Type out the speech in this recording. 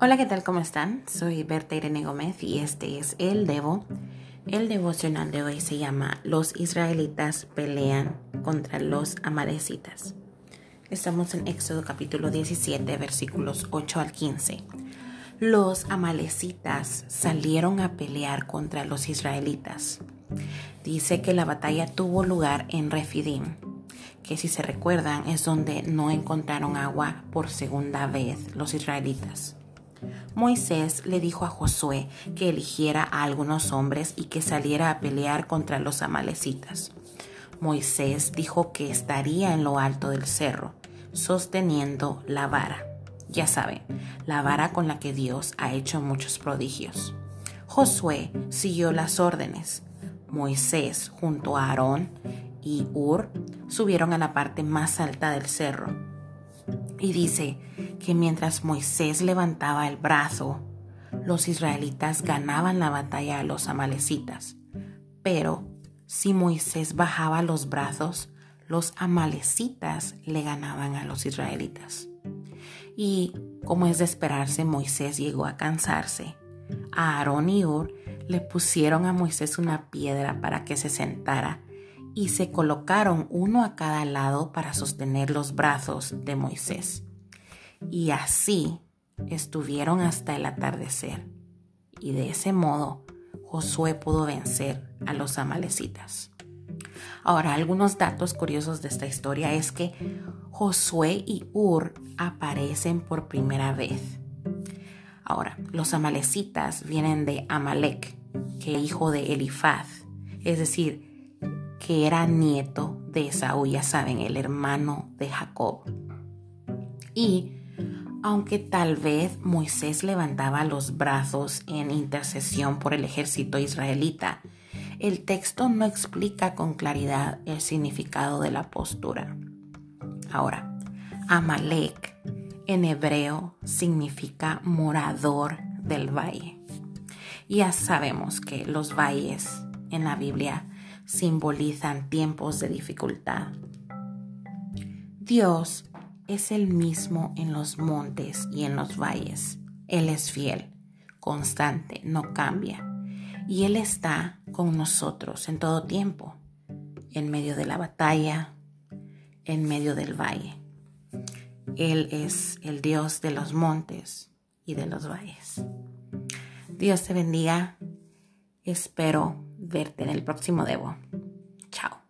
Hola, ¿qué tal? ¿Cómo están? Soy Berta Irene Gómez y este es El Devo. El devocional de hoy se llama Los israelitas pelean contra los amalecitas. Estamos en Éxodo capítulo 17, versículos 8 al 15. Los amalecitas salieron a pelear contra los israelitas. Dice que la batalla tuvo lugar en Refidim, que si se recuerdan es donde no encontraron agua por segunda vez los israelitas. Moisés le dijo a Josué que eligiera a algunos hombres y que saliera a pelear contra los amalecitas. Moisés dijo que estaría en lo alto del cerro, sosteniendo la vara. Ya saben, la vara con la que Dios ha hecho muchos prodigios. Josué siguió las órdenes. Moisés, junto a Aarón y Ur, subieron a la parte más alta del cerro. Y dice que mientras Moisés levantaba el brazo, los israelitas ganaban la batalla a los amalecitas. Pero si Moisés bajaba los brazos, los amalecitas le ganaban a los israelitas. Y como es de esperarse, Moisés llegó a cansarse. A Aarón y Ur le pusieron a Moisés una piedra para que se sentara y se colocaron uno a cada lado para sostener los brazos de Moisés. Y así estuvieron hasta el atardecer. Y de ese modo Josué pudo vencer a los amalecitas. Ahora, algunos datos curiosos de esta historia es que Josué y Ur aparecen por primera vez. Ahora, los amalecitas vienen de Amalek, que hijo de Elifaz, es decir, que era nieto de Esaú, ya saben, el hermano de Jacob. Y aunque tal vez Moisés levantaba los brazos en intercesión por el ejército israelita, el texto no explica con claridad el significado de la postura. Ahora, Amalek en hebreo significa morador del valle. Ya sabemos que los valles en la Biblia simbolizan tiempos de dificultad. Dios es el mismo en los montes y en los valles. Él es fiel, constante, no cambia. Y Él está con nosotros en todo tiempo, en medio de la batalla, en medio del valle. Él es el Dios de los montes y de los valles. Dios te bendiga. Espero verte en el próximo Debo. Chao.